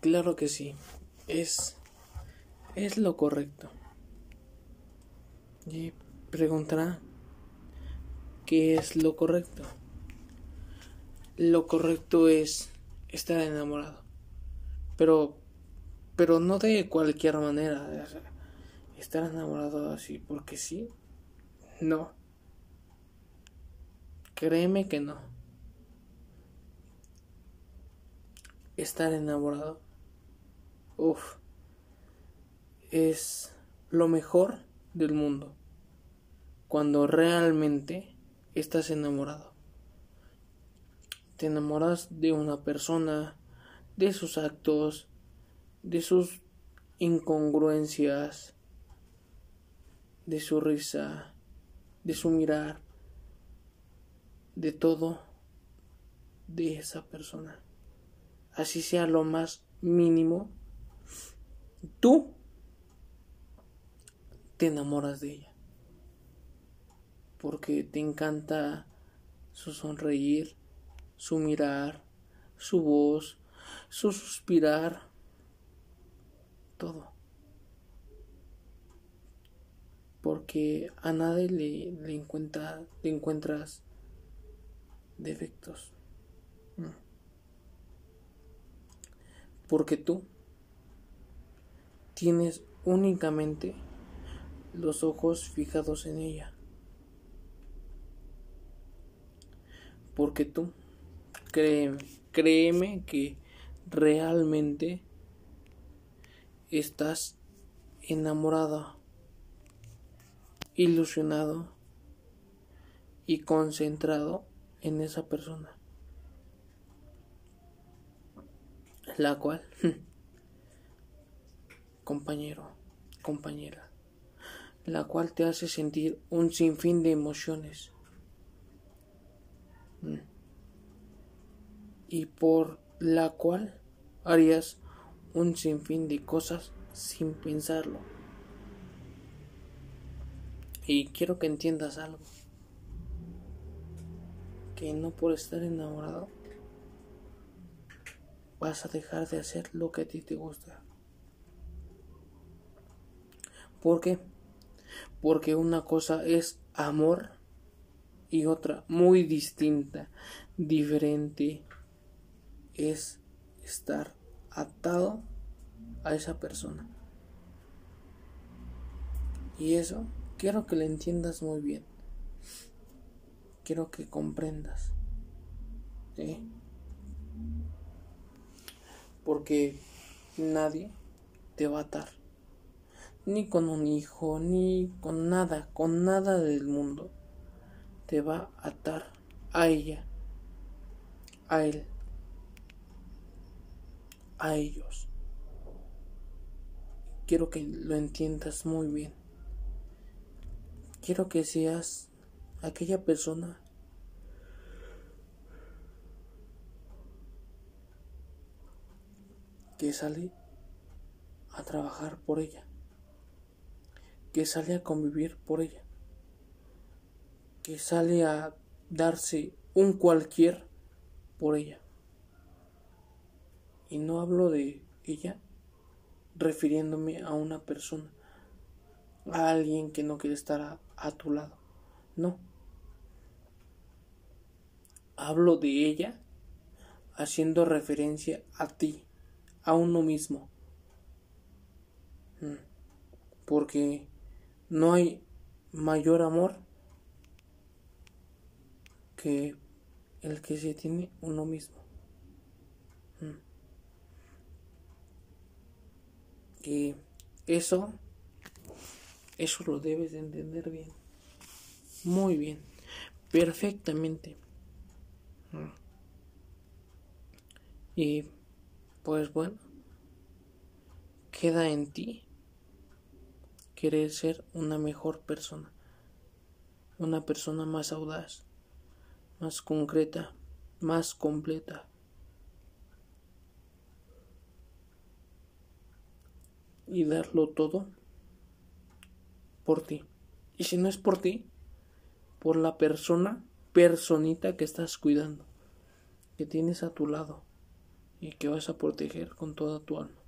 claro que sí. Es es lo correcto. Y preguntará ¿qué es lo correcto? Lo correcto es estar enamorado. Pero pero no de cualquier manera. estar enamorado así porque sí. No. Créeme que no. Estar enamorado. Es lo mejor del mundo. Cuando realmente estás enamorado. Te enamoras de una persona, de sus actos, de sus incongruencias, de su risa, de su mirar, de todo de esa persona. Así sea lo más mínimo, tú te enamoras de ella. Porque te encanta su sonreír, su mirar, su voz, su suspirar, todo. Porque a nadie le, le, encuentra, le encuentras defectos. Mm. Porque tú tienes únicamente los ojos fijados en ella. Porque tú, créeme, créeme que realmente estás enamorada, ilusionado y concentrado en esa persona. La cual, compañero, compañera, la cual te hace sentir un sinfín de emociones. Mm. Y por la cual harías un sinfín de cosas sin pensarlo. Y quiero que entiendas algo. Que no por estar enamorado vas a dejar de hacer lo que a ti te gusta. ¿Por qué? Porque una cosa es amor y otra muy distinta, diferente, es estar atado a esa persona. Y eso quiero que le entiendas muy bien. Quiero que comprendas. Porque nadie te va a atar. Ni con un hijo, ni con nada, con nada del mundo. Te va a atar a ella, a él a ellos. Quiero que lo entiendas muy bien. Quiero que seas aquella persona que sale a trabajar por ella, que sale a convivir por ella, que sale a darse un cualquier por ella. Y no hablo de ella refiriéndome a una persona, a alguien que no quiere estar a, tu lado. No. Hablo de ella haciendo referencia a ti, a uno mismo. Mm. Porque no hay mayor amor que el que se tiene uno mismo. que eso, eso lo debes de entender bien. Muy bien. Perfectamente. Y pues bueno, queda en ti querer ser una mejor persona. Una persona más audaz, más concreta, más completa. y darlo todo por ti. Y si no es por ti, por la persona, personita que estás cuidando, que tienes a tu lado, y que vas a proteger con toda tu alma.